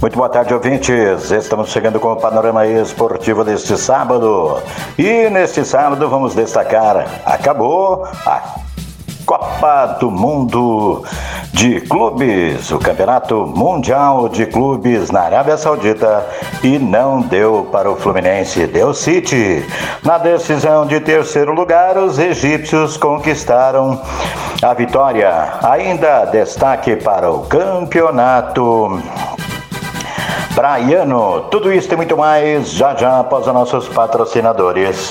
Muito boa tarde, ouvintes. Estamos chegando com o panorama esportivo deste sábado. E neste sábado vamos destacar: acabou a Copa do Mundo de Clubes, o Campeonato Mundial de Clubes na Arábia Saudita e não deu para o Fluminense, deu City. Na decisão de terceiro lugar, os egípcios conquistaram a vitória. Ainda destaque para o campeonato Praiano. Tudo isso e muito mais já já após os nossos patrocinadores.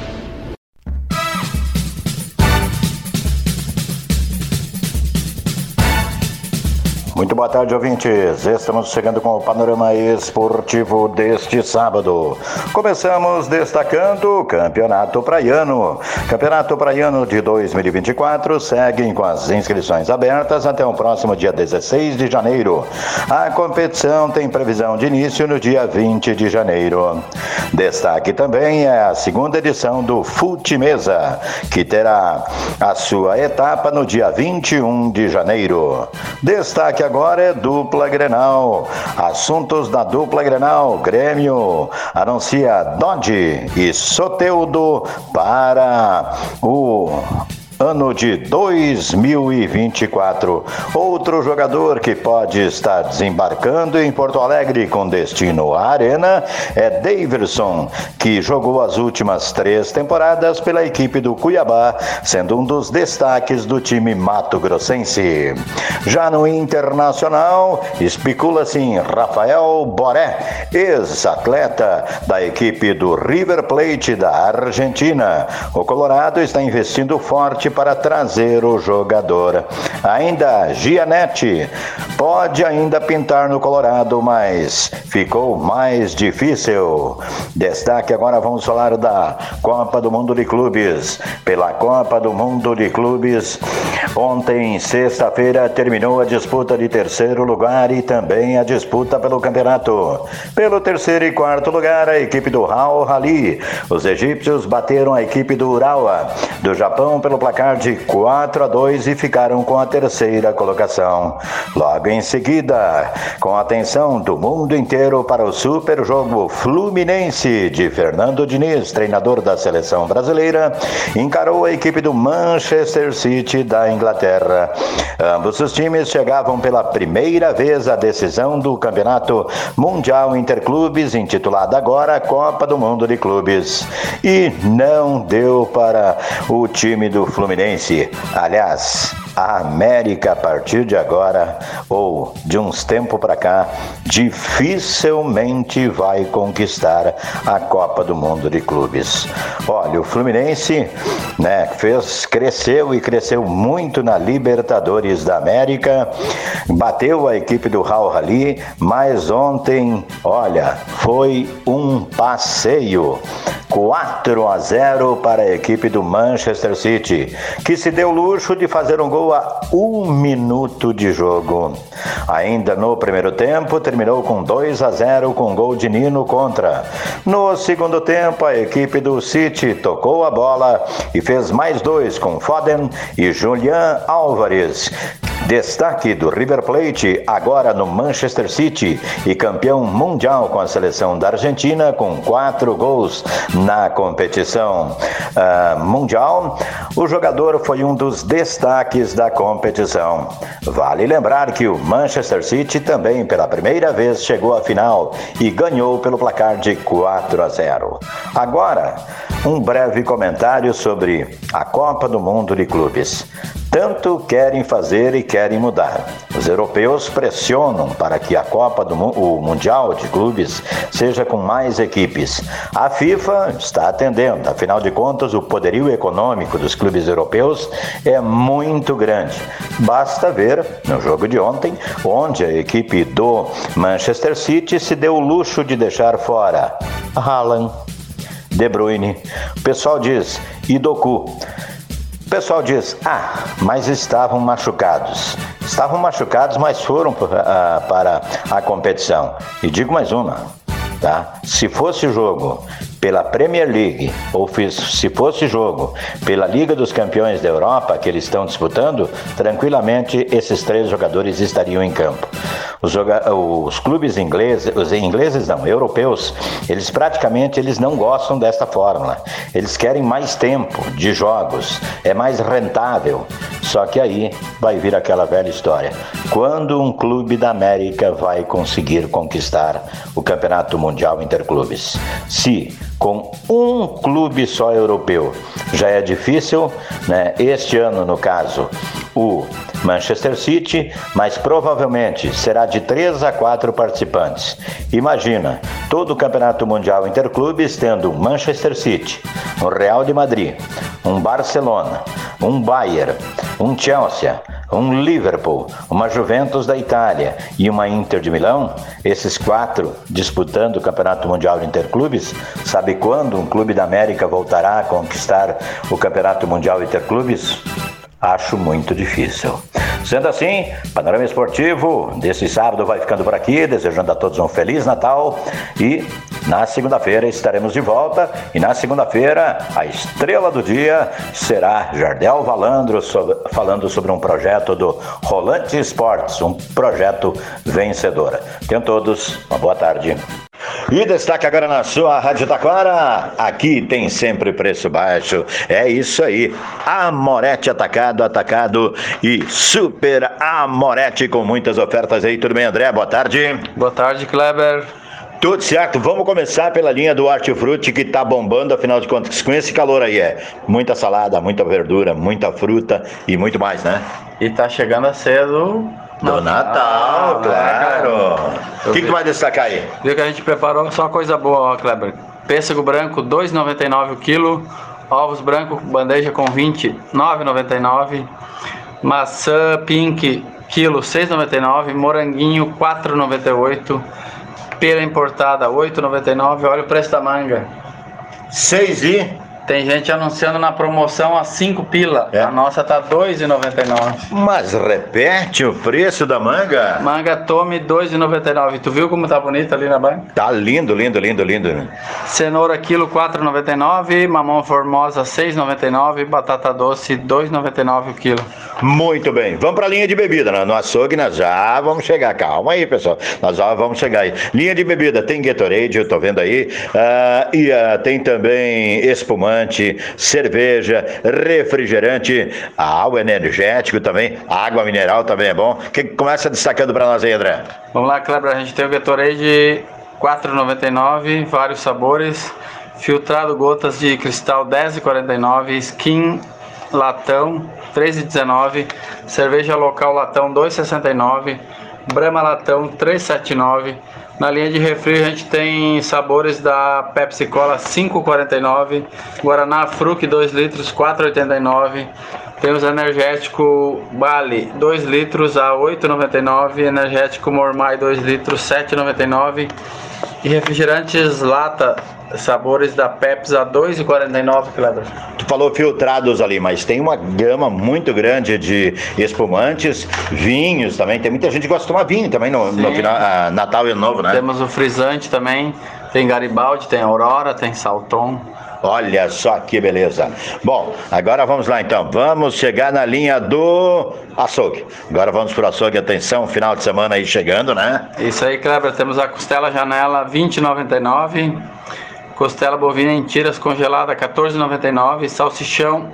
Muito boa tarde, ouvintes. Estamos chegando com o panorama esportivo deste sábado. Começamos destacando o Campeonato Praiano. Campeonato Praiano de 2024 seguem com as inscrições abertas até o próximo dia 16 de janeiro. A competição tem previsão de início no dia 20 de janeiro. Destaque também é a segunda edição do Fute Mesa, que terá a sua etapa no dia 21 de janeiro. Destaque agora é dupla Grenal. Assuntos da dupla Grenal. Grêmio anuncia Dodge e Soteudo para o ano de 2024. Outro jogador que pode estar desembarcando em Porto Alegre com destino à Arena é Daverson, que jogou as últimas três temporadas pela equipe do Cuiabá, sendo um dos destaques do time mato-grossense. Já no Internacional, especula-se em Rafael Boré, ex-atleta da equipe do River Plate da Argentina. O Colorado está investindo forte para trazer o jogador. Ainda Gianetti pode ainda pintar no Colorado, mas ficou mais difícil. Destaque agora vamos falar da Copa do Mundo de Clubes. Pela Copa do Mundo de Clubes, ontem, sexta-feira, terminou a disputa de terceiro lugar e também a disputa pelo campeonato. Pelo terceiro e quarto lugar, a equipe do Al Rally. Os egípcios bateram a equipe do Urawa do Japão pelo placar placar de 4 a 2 e ficaram com a terceira colocação. Logo em seguida, com a atenção do mundo inteiro para o super jogo Fluminense de Fernando Diniz, treinador da seleção brasileira, encarou a equipe do Manchester City da Inglaterra. Ambos os times chegavam pela primeira vez à decisão do Campeonato Mundial Interclubes, intitulado agora Copa do Mundo de Clubes. E não deu para o time do Fluminense Fluminense. Aliás, a América a partir de agora ou de uns tempos para cá dificilmente vai conquistar a Copa do Mundo de Clubes. Olha, o Fluminense, né, fez cresceu e cresceu muito na Libertadores da América, bateu a equipe do Raul Rally, mas ontem, olha, foi um passeio. 4 a 0 para a equipe do Manchester City, que se deu luxo de fazer um gol a um minuto de jogo. Ainda no primeiro tempo, terminou com 2 a 0 com gol de Nino contra. No segundo tempo, a equipe do City tocou a bola e fez mais dois com Foden e Julian Álvares Destaque do River Plate, agora no Manchester City e campeão mundial com a seleção da Argentina, com quatro gols na competição uh, mundial. O jogador foi um dos destaques da competição. Vale lembrar que o Manchester City também, pela primeira vez, chegou à final e ganhou pelo placar de 4 a 0. Agora, um breve comentário sobre a Copa do Mundo de Clubes. Tanto querem fazer e querem mudar. Os europeus pressionam para que a Copa do o Mundial de Clubes seja com mais equipes. A FIFA está atendendo, afinal de contas, o poderio econômico dos clubes europeus é muito grande. Basta ver no jogo de ontem, onde a equipe do Manchester City se deu o luxo de deixar fora Haaland, De Bruyne. O pessoal diz Idoku pessoal diz: ah, mas estavam machucados. Estavam machucados, mas foram uh, para a competição. E digo mais uma: tá? se fosse jogo pela Premier League, ou se fosse jogo pela Liga dos Campeões da Europa que eles estão disputando, tranquilamente esses três jogadores estariam em campo. Os, os, clubes ingleses, os ingleses não, europeus, eles praticamente eles não gostam desta fórmula. Eles querem mais tempo de jogos, é mais rentável. Só que aí vai vir aquela velha história. Quando um clube da América vai conseguir conquistar o Campeonato Mundial Interclubes? Se com um clube só europeu já é difícil, né? Este ano, no caso, o Manchester City, mas provavelmente será de três a quatro participantes. Imagina, todo o Campeonato Mundial Interclubes tendo um Manchester City, um Real de Madrid, um Barcelona, um Bayern, um Chelsea, um Liverpool, uma Juventus da Itália e uma Inter de Milão, esses quatro disputando o Campeonato Mundial de Interclubes, sabe quando um clube da América voltará a conquistar o Campeonato Mundial Interclubes? Acho muito difícil. Sendo assim, Panorama Esportivo desse sábado vai ficando por aqui, desejando a todos um Feliz Natal e na segunda-feira estaremos de volta e na segunda-feira a estrela do dia será Jardel Valandro sobre, falando sobre um projeto do Rolante Esportes, um projeto vencedor. Tenham todos uma boa tarde. E destaque agora na sua Rádio Taquara. Aqui tem sempre preço baixo. É isso aí. Amorete atacado, atacado e super Amorete com muitas ofertas aí. Tudo bem, André? Boa tarde. Boa tarde, Kleber. Tudo certo, vamos começar pela linha do hortifruti que tá bombando, afinal de contas, com esse calor aí é muita salada, muita verdura, muita fruta e muito mais, né? E tá chegando a cedo do Natal, Natal claro. O que, que vai destacar aí? Viu que a gente preparou só coisa boa, ó, Kleber. Pêssego branco, 2,99 o quilo. Ovos brancos, bandeja com 20, 9,99. Maçã pink, quilo, 6,99. Moranguinho, 4,98. Pera importada, 8,99. Olha o preço da manga. 6 e tem gente anunciando na promoção a 5 pila. É. A nossa tá 2,99. Mas repete o preço da manga? Manga Tome 2,99. Tu viu como tá bonita ali na banca? Tá lindo, lindo, lindo, lindo. Cenoura quilo 4,99, mamão formosa 6,99, batata doce 2,99 o quilo. Muito bem. Vamos para a linha de bebida. Né? No açougue nós já vamos chegar. Calma aí, pessoal. Nós já vamos chegar aí. Linha de bebida. Tem Gatorade, eu tô vendo aí. Uh, e uh, tem também espumante, cerveja, refrigerante, água energético também. Água mineral também é bom. Que começa destacando para nós aí, André? Vamos lá, Kleber. A gente tem o Gatorade 4,99, vários sabores. Filtrado gotas de cristal 10,49. Skin latão 3,19, cerveja local latão 2,69, Brahma latão 3,79. Na linha de refri a gente tem sabores da Pepsi Cola 5,49, Guaraná Fruc 2 litros 4,89. Temos energético Bali 2 litros a 8,99, energético Mormai 2 litros 7,99 e refrigerantes lata sabores da Pepsi a 2,49, Kleber. Tu falou filtrados ali, mas tem uma gama muito grande de espumantes, vinhos também. Tem muita gente que gosta de tomar vinho também no, no final, ah, Natal e Ano Novo, né? Temos o frisante também, tem Garibaldi, tem Aurora, tem Salton. Olha só que beleza. Bom, agora vamos lá então. Vamos chegar na linha do açougue. Agora vamos para o açougue. Atenção, final de semana aí chegando, né? Isso aí, Kleber. Temos a costela janela 20,99. Costela bovina em tiras congelada 14,99. Salsichão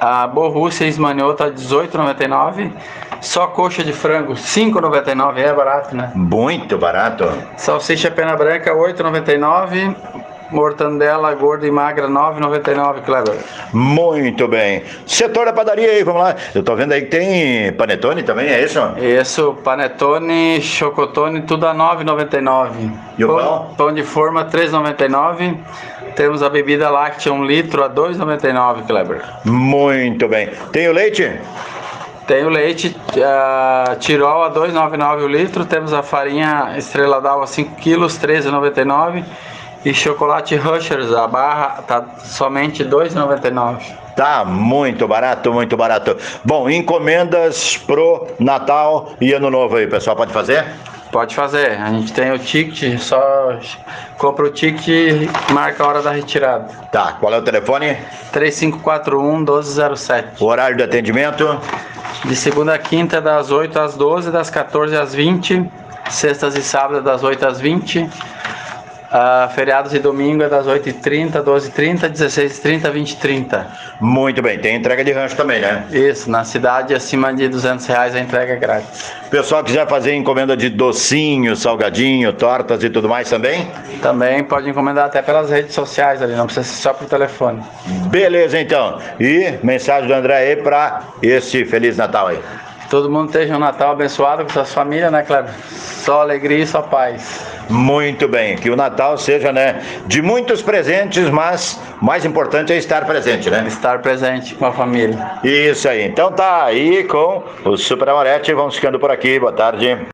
a Borrússia Esmanhota 18,99. Só coxa de frango 5,99. É barato, né? Muito barato. Salsicha pena branca 8,99. Mortandela gorda e magra 9,99, Kleber. Muito bem. Setor da padaria aí, vamos lá. Eu tô vendo aí que tem panetone também, é isso? Isso, panetone, chocotone, tudo a 9,99. E o pão? pão? Pão de forma 3,99. Temos a bebida láctea 1 litro a 2,99, Kleber. Muito bem. Tem o leite? Tem o leite uh, Tirol a 2,99 o litro. Temos a farinha Estrela d'Alva 5 quilos, 13,99. E chocolate Rushers, a barra tá somente 2,99. Tá muito barato, muito barato. Bom, encomendas pro Natal e Ano Novo aí, pessoal, pode fazer? Pode fazer. A gente tem o ticket, só compra o ticket e marca a hora da retirada. Tá, qual é o telefone? 3541 1207. O horário de atendimento? De segunda a quinta, das 8 às 12, das 14 às 20. Sextas e sábados, das 8 às 20. Uh, feriados e domingo é das 8h30, 12h30, 16h30, 20h30. Muito bem, tem entrega de rancho também, né? Isso, na cidade acima de 200 reais a entrega é grátis. Pessoal quiser fazer encomenda de docinho, salgadinho, tortas e tudo mais também? Também pode encomendar até pelas redes sociais ali, não precisa ser só por telefone. Beleza então. E mensagem do André aí para esse Feliz Natal aí. Todo mundo esteja um Natal abençoado com suas famílias, né, Cleber? Só alegria e só paz. Muito bem, que o Natal seja, né, de muitos presentes, mas o mais importante é estar presente, né? Estar presente com a família. Isso aí. Então tá aí com o Super Amorete, vamos ficando por aqui. Boa tarde.